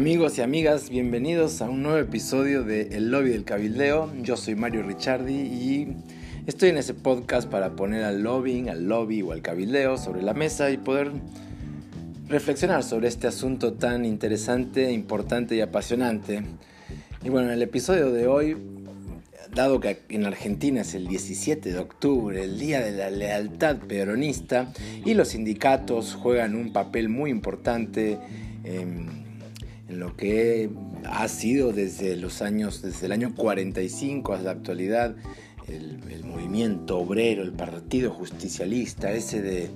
Amigos y amigas, bienvenidos a un nuevo episodio de El Lobby del Cabildeo. Yo soy Mario Ricciardi y estoy en ese podcast para poner al lobbying, al lobby o al cabildeo sobre la mesa y poder reflexionar sobre este asunto tan interesante, importante y apasionante. Y bueno, en el episodio de hoy, dado que en Argentina es el 17 de octubre, el Día de la Lealtad Peronista, y los sindicatos juegan un papel muy importante en en lo que ha sido desde los años, desde el año 45 hasta la actualidad, el, movimiento obrero, el partido justicialista, ese de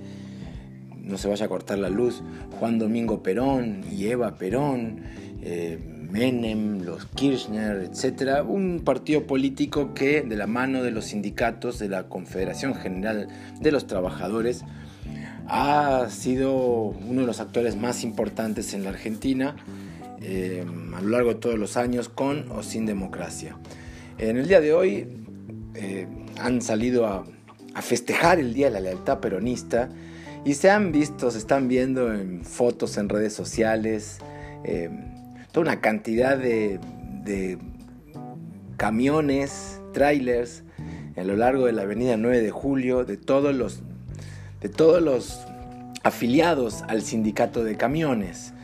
no se vaya a cortar la luz, Juan Domingo Perón y Eva Perón, eh, Menem, los Kirchner, etc. Un partido político que de la mano de los sindicatos de la Confederación General de los Trabajadores ha sido uno de los actores más importantes en la Argentina eh, a lo largo de todos los años, con o sin democracia. En el día de hoy eh, han salido a, festejar el Día de la Lealtad Peronista y se han visto, se están viendo en fotos en redes sociales, eh, toda una cantidad de, de camiones, trailers a lo largo de la avenida 9 de Julio, de todos los, de todos los afiliados al sindicato de camiones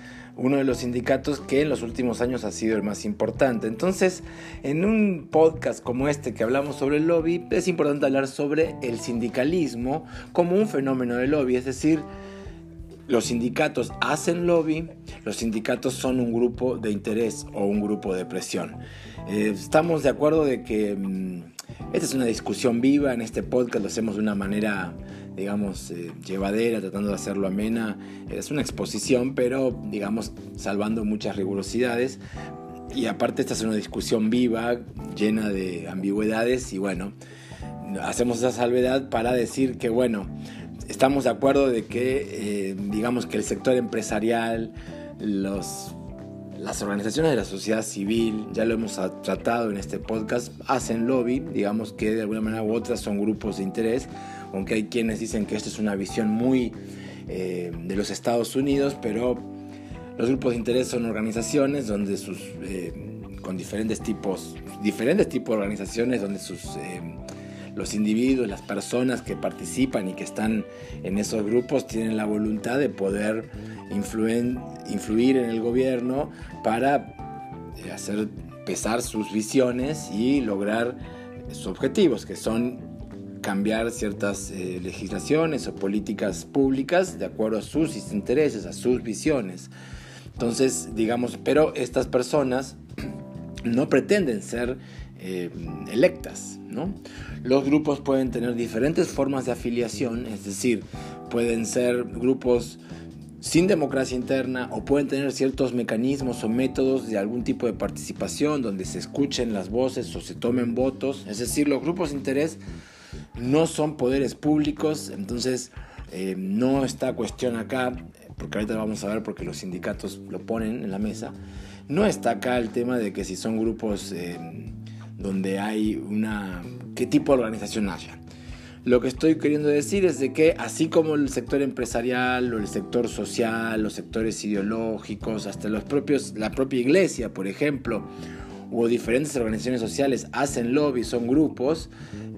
uno de los sindicatos que en los últimos años ha sido el más importante. Entonces, en un podcast como este que hablamos sobre el lobby, es importante hablar sobre el sindicalismo como un fenómeno de lobby, es decir, los sindicatos hacen lobby, los sindicatos son un grupo de interés o un grupo de presión. Eh, estamos de acuerdo de que mm, esta es una discusión viva, en este podcast lo hacemos de una manera digamos, eh, llevadera, tratando de hacerlo amena. Es una exposición, pero, digamos, salvando muchas rigurosidades. Y aparte esta es una discusión viva, llena de ambigüedades y bueno, hacemos esa salvedad para decir que bueno, estamos de acuerdo de que eh, digamos que el sector empresarial, los, las organizaciones de la sociedad civil, ya lo hemos tratado en este podcast, hacen lobby, digamos que de alguna manera u otra son grupos de interés aunque hay quienes dicen que esta es una visión muy eh, de los Estados Unidos, pero los grupos de interés son organizaciones donde sus, eh, con diferentes tipos, diferentes tipos de organizaciones donde sus, eh, los individuos, las personas que participan y que están en esos grupos tienen la voluntad de poder influir en el gobierno para hacer pesar sus visiones y lograr sus objetivos, que son cambiar ciertas eh, legislaciones o políticas públicas de acuerdo a sus intereses, a sus visiones. Entonces, digamos, pero estas personas no pretenden ser eh, electas, ¿no? Los grupos pueden tener diferentes formas de afiliación, es decir, pueden ser grupos sin democracia interna o pueden tener ciertos mecanismos o métodos de algún tipo de participación donde se escuchen las voces o se tomen votos. Es decir, los grupos de interés no son poderes públicos, entonces eh, no está cuestión acá, porque ahorita vamos a ver porque los sindicatos lo ponen en la mesa, no está acá el tema de que si son grupos eh, donde hay una... qué tipo de organización haya. Lo que estoy queriendo decir es de que así como el sector empresarial o el sector social, los sectores ideológicos, hasta los propios, la propia iglesia, por ejemplo, o diferentes organizaciones sociales hacen lobby, son grupos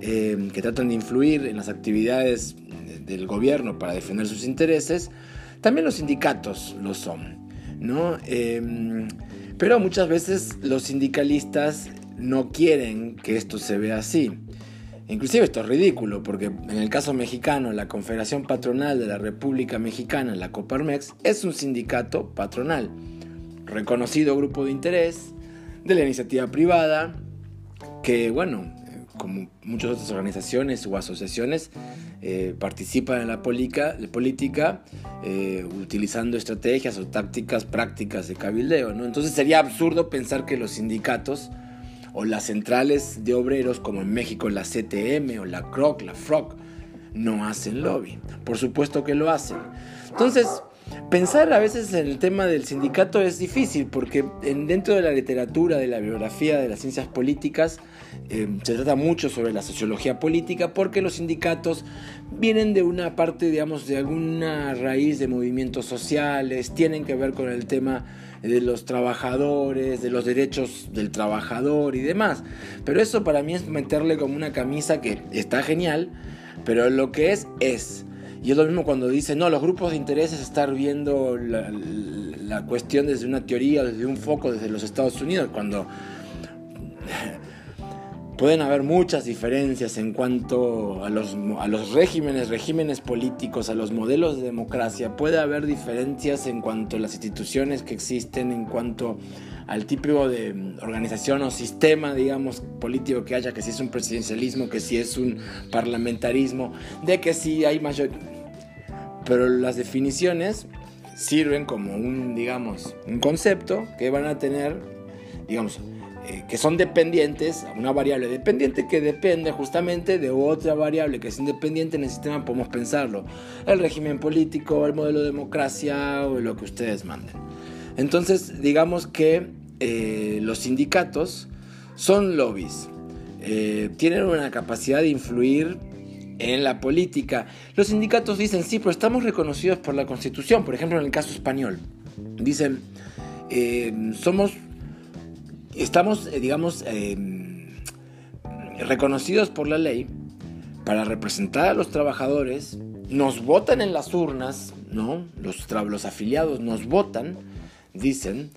eh, que tratan de influir en las actividades del gobierno para defender sus intereses, también los sindicatos lo son, ¿no? Em, pero muchas veces los sindicalistas no quieren que esto se vea así. Inclusive esto es ridículo, porque en el caso mexicano, la Confederación Patronal de la República Mexicana, la Coparmex, es un sindicato patronal, reconocido grupo de interés, de la iniciativa privada, que bueno, como muchas otras organizaciones o asociaciones, eh, participan en la política, política eh, utilizando estrategias o tácticas prácticas de cabildeo. ¿no? Entonces sería absurdo pensar que los sindicatos o las centrales de obreros, como en México la CTM o la CROC, la FROC, no hacen lobby. Por supuesto que lo hacen. Entonces, Pensar a veces en el tema del sindicato es difícil porque dentro de la literatura, de la biografía, de las ciencias políticas, eh, se trata mucho sobre la sociología política porque los sindicatos vienen de una parte, digamos, de alguna raíz de movimientos sociales, tienen que ver con el tema de los trabajadores, de los derechos del trabajador y demás. Pero eso para mí es meterle como una camisa que está genial, pero lo que es es. Y es lo mismo cuando dicen, no, los grupos de interés es estar viendo la, la cuestión desde una teoría, desde un foco, desde los Estados Unidos, cuando pueden haber muchas diferencias en cuanto a los, a los regímenes, regímenes políticos, a los modelos de democracia. Puede haber diferencias en cuanto a las instituciones que existen, en cuanto al tipo de organización o sistema, digamos, político que haya, que si es un presidencialismo, que si es un parlamentarismo, de que si hay mayor... Pero las definiciones sirven como un, digamos, un concepto que van a tener, digamos, eh, que son dependientes, una variable. Dependiente que depende justamente de otra variable que es independiente en el sistema, podemos pensarlo, el régimen político, el modelo de democracia o lo que ustedes manden. Entonces, digamos que eh, los sindicatos son lobbies, eh, tienen una capacidad de influir en la política. Los sindicatos dicen, sí, pero estamos reconocidos por la Constitución, por ejemplo en el caso español. Dicen, somos estamos, eh, digamos, em, reconocidos por la ley para representar a los trabajadores, nos votan en las urnas, ¿no? Los, los afiliados nos votan, dicen,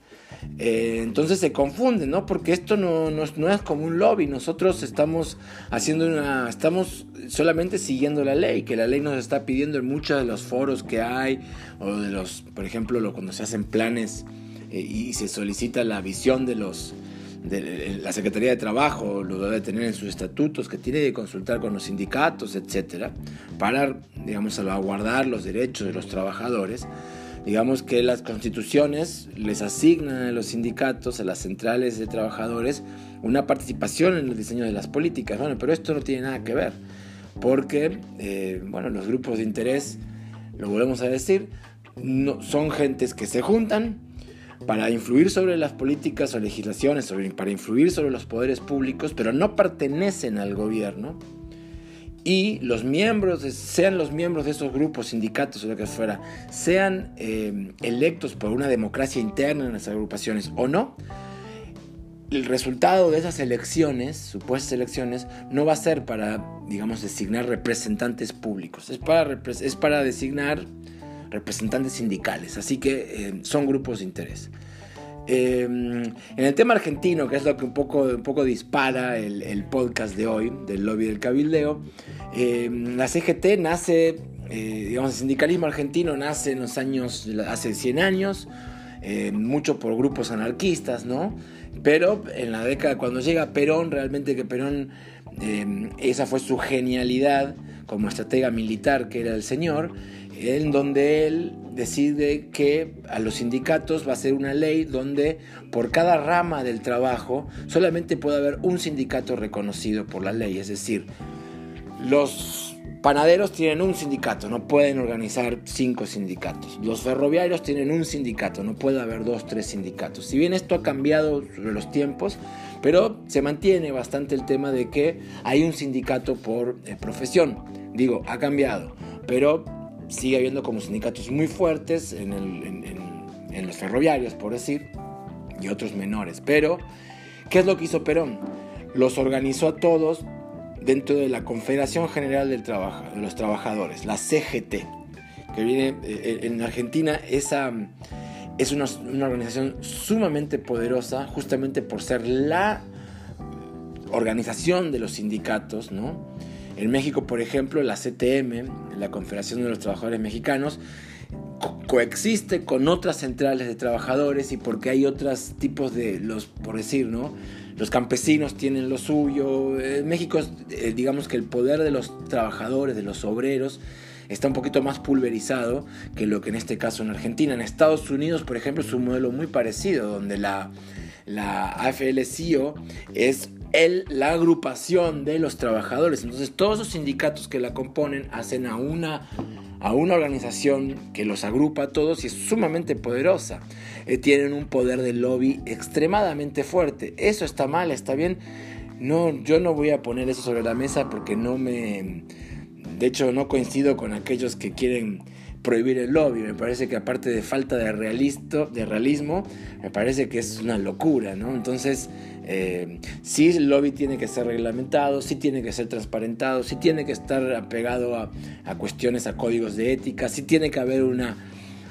eh, entonces se confunden, ¿no? Porque esto no, no, no, es como un lobby, nosotros estamos haciendo una, estamos solamente siguiendo la ley, que la ley nos está pidiendo en muchos de los foros que hay, o de los, por ejemplo, cuando se hacen planes eh, y se solicita la visión de los de la Secretaría de Trabajo lo debe tener en sus estatutos, que tiene que consultar con los sindicatos, etcétera, para, digamos, salvaguardar los derechos de los trabajadores. Digamos que las constituciones les asignan a los sindicatos, a las centrales de trabajadores, una participación en el diseño de las políticas. Bueno, pero esto no tiene nada que ver, porque, eh, bueno, los grupos de interés, lo volvemos a decir, son gentes que se juntan, para influir sobre las políticas o legislaciones, para influir sobre los poderes públicos, pero no pertenecen al gobierno. Y los miembros, sean los miembros de esos grupos, sindicatos o lo que fuera, sean eh, electos por una democracia interna en esas agrupaciones o no, el resultado de esas elecciones, supuestas elecciones, no va a ser para, digamos, designar representantes públicos, es para, es para designar representantes sindicales, así que eh, son grupos de interés. Eh, en el tema argentino, que es lo que un poco, un poco dispara el, podcast de hoy, del lobby del cabildeo, eh, la CGT nace, digamos, el sindicalismo argentino nace en los años, hace 100 años, mucho por grupos anarquistas, ¿no? Pero en la década, cuando llega Perón, realmente que Perón, esa fue su genialidad como estratega militar que era el señor, en donde él decide que a los sindicatos va a ser una ley donde por cada rama del trabajo solamente puede haber un sindicato reconocido por la ley. Es decir, los panaderos tienen un sindicato, no pueden organizar cinco sindicatos. Los ferroviarios tienen un sindicato, no puede haber dos, tres sindicatos. Si bien esto ha cambiado sobre los tiempos, pero se mantiene bastante el tema de que hay un sindicato por eh, profesión. Digo, ha cambiado, pero sigue habiendo como sindicatos muy fuertes en, los ferroviarios, por decir, y otros menores. Pero, ¿qué es lo que hizo Perón? Los organizó a todos dentro de la Confederación General de los Trabajadores, la CGT, que viene eh, eh, en Argentina, esa es una, una, organización sumamente poderosa, justamente por ser la organización de los sindicatos, ¿no? En México, por ejemplo, la CTM, la Confederación de los Trabajadores Mexicanos, coexiste con otras centrales de trabajadores y porque hay otros tipos de, los, por decir, ¿no? Los campesinos tienen lo suyo. En México, eh, digamos que el poder de los trabajadores, de los obreros, está un poquito más pulverizado que lo que en este caso en Argentina. En Estados Unidos, por ejemplo, es un modelo muy parecido, donde la, la AFL-CIO es la agrupación de los trabajadores. Entonces todos los sindicatos que la componen hacen a una, a una organización que los agrupa a todos y es sumamente poderosa. Eh, tienen un poder de lobby extremadamente fuerte. Eso está mal, está bien. no, yo no voy a poner eso sobre la mesa porque no me... De hecho, no coincido con aquellos que quieren prohibir el lobby. Me parece que aparte de falta de, de realismo, me parece que es una locura, ¿no? Entonces, eh, sí el lobby tiene que ser reglamentado, sí tiene que ser transparentado, sí tiene que estar apegado a, cuestiones, a códigos de ética, sí tiene que haber una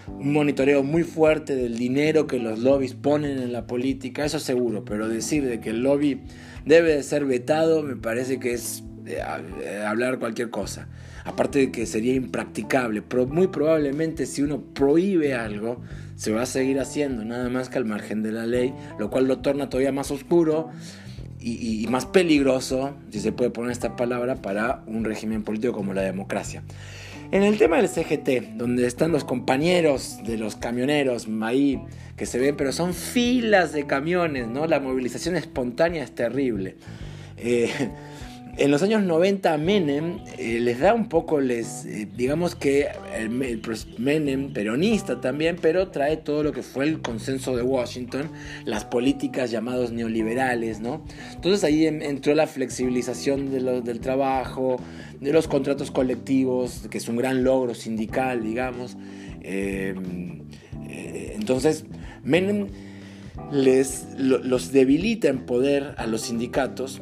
un monitoreo muy fuerte del dinero que los lobbies ponen en la política, eso seguro, pero decir de que el lobby debe de ser vetado me parece que es eh, eh, hablar cualquier cosa. Aparte de que sería impracticable, pero muy probablemente si uno prohíbe algo, se va a seguir haciendo, nada más que al margen de la ley, lo cual lo torna todavía más oscuro y, más peligroso, si se puede poner esta palabra, para un régimen político como la democracia. En el tema del CGT, donde están los compañeros de los camioneros ahí que se ven, pero son filas de camiones, ¿no? La movilización espontánea es terrible. Eh, en los años 90 Menem eh, les da un poco, les eh, digamos que el, Menem peronista también, pero trae todo lo que fue el consenso de Washington, las políticas llamados neoliberales, ¿no? Entonces ahí entró la flexibilización del trabajo, de los contratos colectivos, que es un gran logro sindical, digamos. Em, entonces Menem les, los debilita en poder a los sindicatos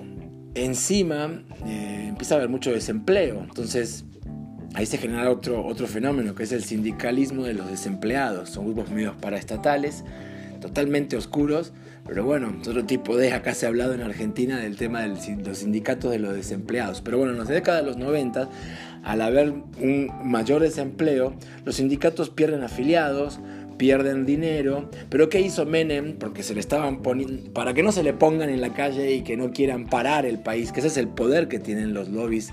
encima eh, empieza a haber mucho desempleo. Entonces ahí se genera otro, otro fenómeno que es el sindicalismo de los desempleados. Son grupos medios paraestatales, totalmente oscuros, pero bueno, otro tipo de, acá se ha hablado en Argentina del tema de los sindicatos de los desempleados. Pero bueno, en la década de los 90, al haber un mayor desempleo, los sindicatos pierden afiliados, pierden dinero. Pero ¿qué hizo Menem? Porque se le estaban poniendo, para que no se le pongan en la calle y que no quieran parar el país, que ese es el poder que tienen los lobbies,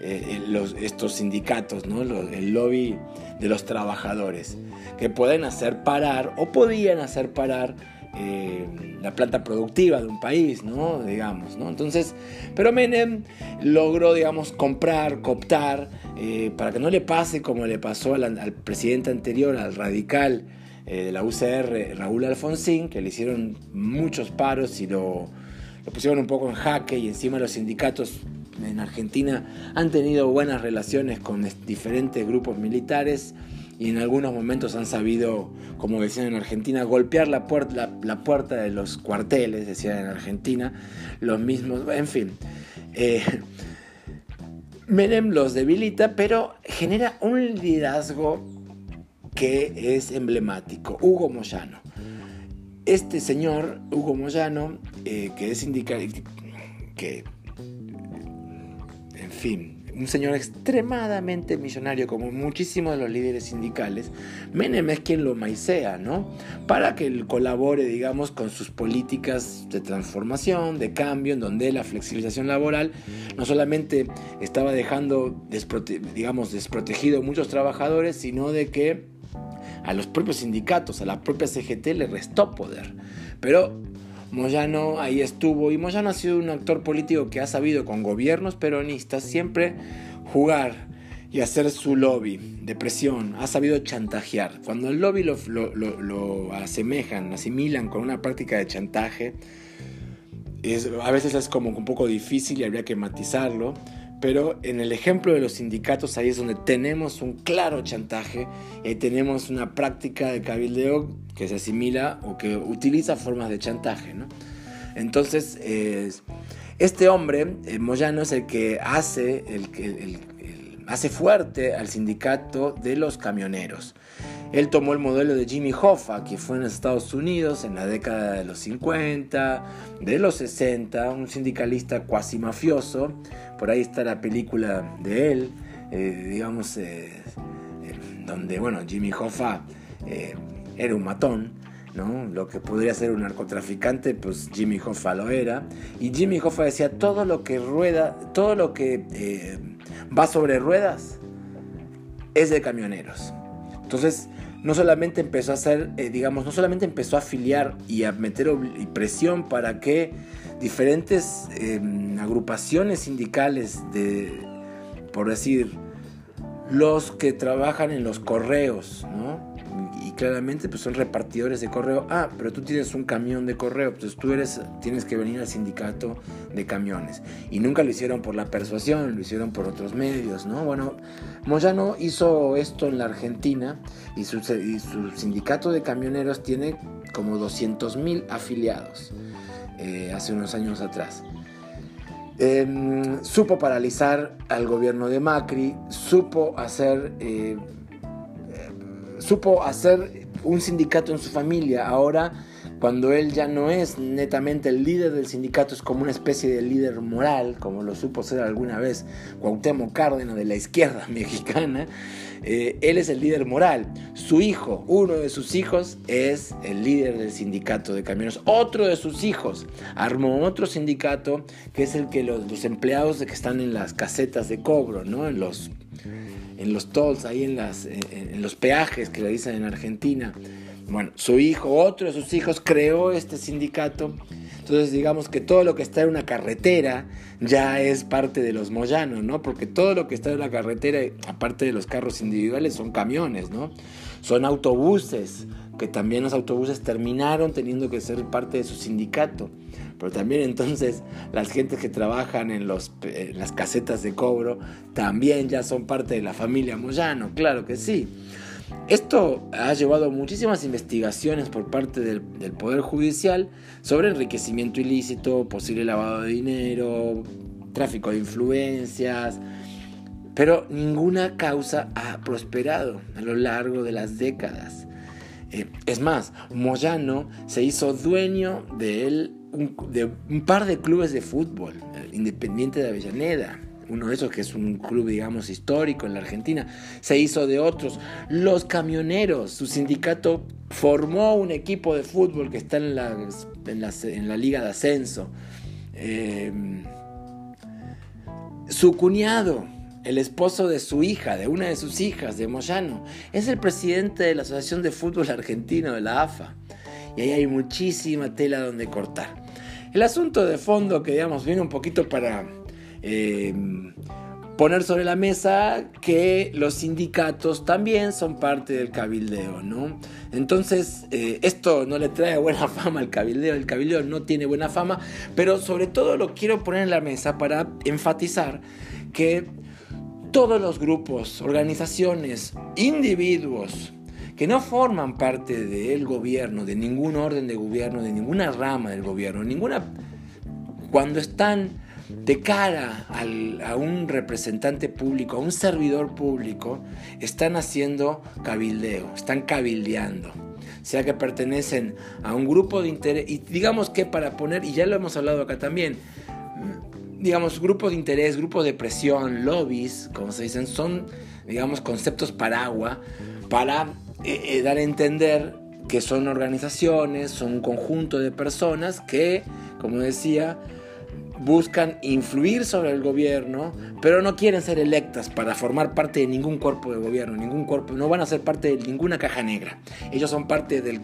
eh, los, estos sindicatos, ¿no? el lobby de los trabajadores, que pueden hacer parar o podían hacer parar eh, la planta productiva de un país. Digamos. Entonces, pero Menem logró, digamos, comprar, cooptar, eh, para que no le pase como le pasó al, presidente anterior, al radical eh, de la UCR, Raúl Alfonsín, que le hicieron muchos paros y lo pusieron un poco en jaque y encima los sindicatos en Argentina han tenido buenas relaciones con diferentes grupos militares y en algunos momentos han sabido, como decían en Argentina, golpear la, puerta, la, puerta de los cuarteles, decían en Argentina, los mismos, en fin. Eh, Menem los debilita, pero genera un liderazgo que es emblemático, Hugo Moyano. Este señor, Hugo Moyano, eh, que es sindical, que, en fin, un señor extremadamente millonario, como muchísimos de los líderes sindicales, Menem es quien lo maicea, ¿no? Para que él colabore, digamos, con sus políticas de transformación, de cambio, en donde la flexibilización laboral no solamente estaba dejando, digamos, desprotegido a muchos trabajadores, sino de que a los propios sindicatos, a la propia CGT le restó poder. Pero Moyano ahí estuvo. Y Moyano ha sido un actor político que ha sabido con gobiernos peronistas siempre jugar y hacer su lobby de presión, ha sabido chantajear. Cuando el lobby lo, lo, asemejan, asimilan con una práctica de chantaje, a veces es como un poco difícil y habría que matizarlo, pero en el ejemplo de los sindicatos ahí es donde tenemos un claro chantaje y tenemos una práctica de cabildeo que se asimila o que utiliza formas de chantaje. ¿no? Entonces, este hombre, eh, Moyano, es el que hace, el, el, hace fuerte al sindicato de los camioneros. Él tomó el modelo de Jimmy Hoffa, que fue en Estados Unidos en la década de los 50, de los 60, un sindicalista cuasi mafioso. Por ahí está la película de él, eh, digamos, eh, eh, donde, bueno, Jimmy Hoffa era un matón, ¿no? Lo que podría ser un narcotraficante, pues Jimmy Hoffa lo era. Y Jimmy Hoffa decía, todo lo que rueda, todo lo que va sobre ruedas es de camioneros. Entonces, no solamente empezó a hacer, eh, digamos, no solamente empezó a afiliar y a meter presión para que diferentes em, agrupaciones sindicales de, por decir, los que trabajan en los correos, ¿no? Y claramente, pues son repartidores de correo. Ah, pero tú tienes un camión de correo, pues tú eres, tienes que venir al sindicato de camiones. Y nunca lo hicieron por la persuasión, lo hicieron por otros medios, ¿no? Bueno, Moyano hizo esto en la Argentina y su, sindicato de camioneros tiene como 200 mil afiliados eh, hace unos años atrás. Em, supo paralizar al gobierno de Macri, supo hacer, eh, supo hacer un sindicato en su familia. Ahora, cuando él ya no es netamente el líder del sindicato, es como una especie de líder moral, como lo supo ser alguna vez Cuauhtémoc Cárdenas de la izquierda mexicana. Eh, él es el líder moral. Su hijo, uno de sus hijos, es el líder del sindicato de camioneros. Otro de sus hijos armó otro sindicato que es el que los, empleados que están en las casetas de cobro, ¿no? En los, en los tolls, ahí en, las, en los peajes que le dicen en Argentina. Bueno, su hijo, otro de sus hijos, creó este sindicato entonces digamos que todo lo que está en una carretera ya es parte de los moyanos, ¿no? Porque todo lo que está en la carretera, aparte de los carros individuales, son camiones, ¿no? Son autobuses, que también los autobuses terminaron teniendo que ser parte de su sindicato. Pero también entonces las gentes que trabajan en, los, las casetas de cobro también ya son parte de la familia Moyano, claro que sí. Esto ha llevado muchísimas investigaciones por parte del, Poder Judicial sobre enriquecimiento ilícito, posible lavado de dinero, tráfico de influencias, pero ninguna causa ha prosperado a lo largo de las décadas. Eh, es más, Moyano se hizo dueño un par de clubes de fútbol, Independiente de Avellaneda, uno de esos que es un club, digamos, histórico en la Argentina, se hizo de otros. Los camioneros, su sindicato formó un equipo de fútbol que está en la, en la, liga de ascenso. Eh, su cuñado, el esposo de su hija, de una de sus hijas, de Moyano, es el presidente de la Asociación de Fútbol Argentino, de la AFA. Y ahí hay muchísima tela donde cortar. El asunto de fondo que, digamos, viene un poquito para eh, poner sobre la mesa que los sindicatos también son parte del cabildeo, ¿no? Entonces, eh, esto no le trae buena fama al cabildeo, el cabildeo no tiene buena fama, pero sobre todo lo quiero poner en la mesa para enfatizar que todos los grupos, organizaciones, individuos, que no forman parte del gobierno, de ningún orden de gobierno, de ninguna rama del gobierno, ninguna, cuando están de cara a un representante público, a un servidor público, están haciendo cabildeo, están cabildeando. Sea que pertenecen a un grupo de interés, y digamos que para poner, y ya lo hemos hablado acá también, digamos, grupos de interés, grupos de presión, lobbies, como se dicen, son, digamos, conceptos paraguas para eh, eh, dar a entender que son organizaciones, son un conjunto de personas que, como decía, buscan influir sobre el gobierno, pero no quieren ser electas para formar parte de ningún cuerpo de gobierno, ningún cuerpo, no van a ser parte de ninguna caja negra. Ellos son parte del,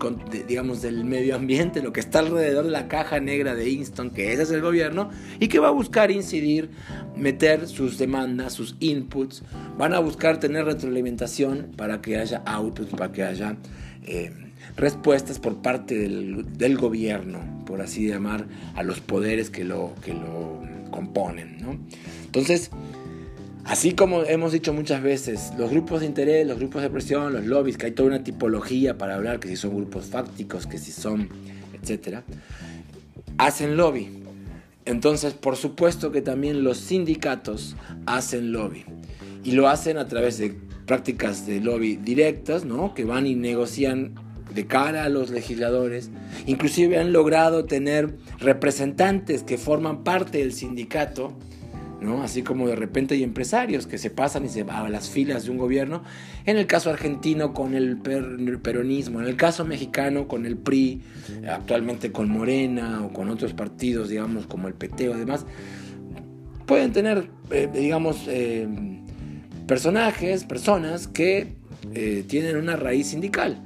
digamos, del medio ambiente, lo que está alrededor de la caja negra de Inston, que ese es el gobierno, y que va a buscar incidir, meter sus demandas, sus inputs, van a buscar tener retroalimentación para que haya outputs, para que haya... Eh, respuestas por parte del, gobierno, por así llamar, a los poderes que lo, que lo componen. Entonces, así como hemos dicho muchas veces, los grupos de interés, los grupos de presión, los lobbies, que hay toda una tipología para hablar, que si son grupos fácticos, que si son, etcétera, hacen lobby. Entonces, por supuesto que también los sindicatos hacen lobby. Y lo hacen a través de prácticas de lobby directas, ¿no? Que van y negocian de cara a los legisladores, inclusive han logrado tener representantes que forman parte del sindicato, ¿no? así como de repente hay empresarios que se pasan y se van a las filas de un gobierno, en el caso argentino con el, peronismo, en el caso mexicano con el PRI, actualmente con Morena o con otros partidos, digamos, como el PT o demás, pueden tener, eh, digamos, eh, personajes, personas que eh, tienen una raíz sindical.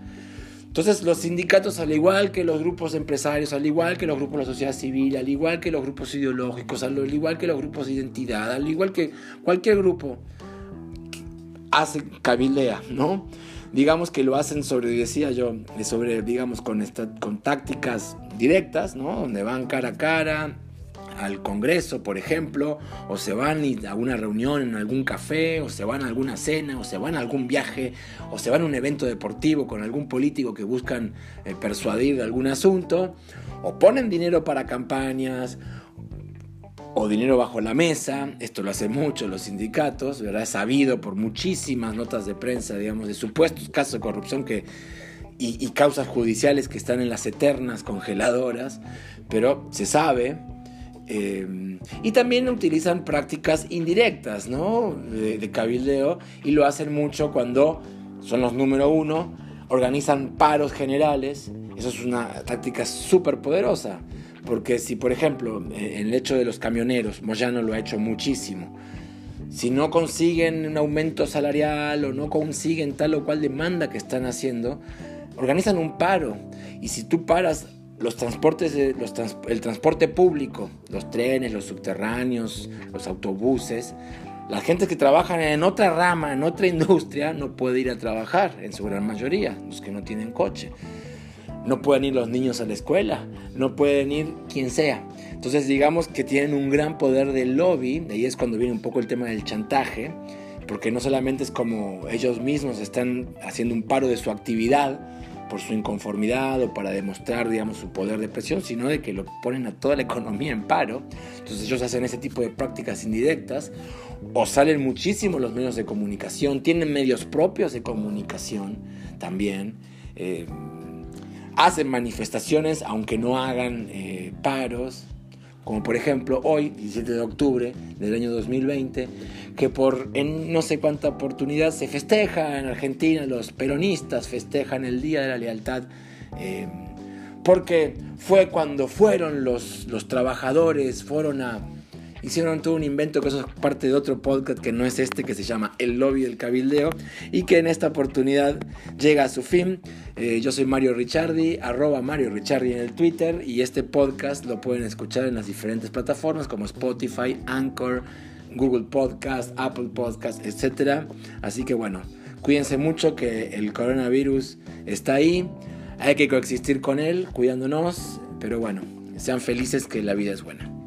Entonces los sindicatos, al igual que los grupos empresarios, al igual que los grupos de la sociedad civil, al igual que los grupos ideológicos, al igual que los grupos de identidad, al igual que cualquier grupo, hace cabildea, ¿no? digamos que lo hacen sobre, decía yo, sobre, digamos, con, con tácticas directas, ¿no? Donde van cara a cara, al Congreso, por ejemplo, o se van a una reunión en algún café, o se van a alguna cena, o se van a algún viaje, o se van a un evento deportivo con algún político que buscan eh, persuadir de algún asunto, o ponen dinero para campañas, o dinero bajo la mesa, esto lo hacen mucho los sindicatos, ¿verdad? Es sabido por muchísimas notas de prensa, digamos, de supuestos casos de corrupción que, y, y causas judiciales que están en las eternas congeladoras, pero se sabe, eh, y también utilizan prácticas indirectas, ¿no? De, cabildeo y lo hacen mucho cuando son los número uno, organizan paros generales. Eso es una táctica súper poderosa. Porque si, por ejemplo, en el hecho de los camioneros, Moyano lo ha hecho muchísimo. Si no consiguen un aumento salarial o no consiguen tal o cual demanda que están haciendo, organizan un paro. Y si tú paras los transportes, los el transporte público, los trenes, los subterráneos, los autobuses, la gente que trabaja en otra rama, en otra industria, no puede ir a trabajar, en su gran mayoría, los que no tienen coche. No pueden ir los niños a la escuela, no pueden ir quien sea. Entonces digamos que tienen un gran poder de lobby, ahí es cuando viene un poco el tema del chantaje, porque no solamente es como ellos mismos están haciendo un paro de su actividad, por su inconformidad o para demostrar, digamos, su poder de presión, sino de que lo ponen a toda la economía en paro. Entonces ellos hacen ese tipo de prácticas indirectas o salen muchísimo los medios de comunicación, tienen medios propios de comunicación también. Eh, hacen manifestaciones aunque no hagan eh, paros, como por ejemplo hoy, 17 de octubre del año 2020, que por en no sé cuánta oportunidad se festeja en Argentina, los peronistas festejan el Día de la Lealtad, eh, porque fue cuando fueron los, los trabajadores, fueron a hicieron todo un invento que eso es parte de otro podcast que no es este, que se llama El Lobby del Cabildeo, y que en esta oportunidad llega a su fin. Eh, yo soy Mario Ricciardi, arroba Mario Ricciardi en el Twitter, y este podcast lo pueden escuchar en las diferentes plataformas como Spotify, Anchor, Google Podcast, Apple Podcast, etc. Así que bueno, cuídense mucho que el coronavirus está ahí, hay que coexistir con él, cuidándonos, pero bueno, sean felices que la vida es buena.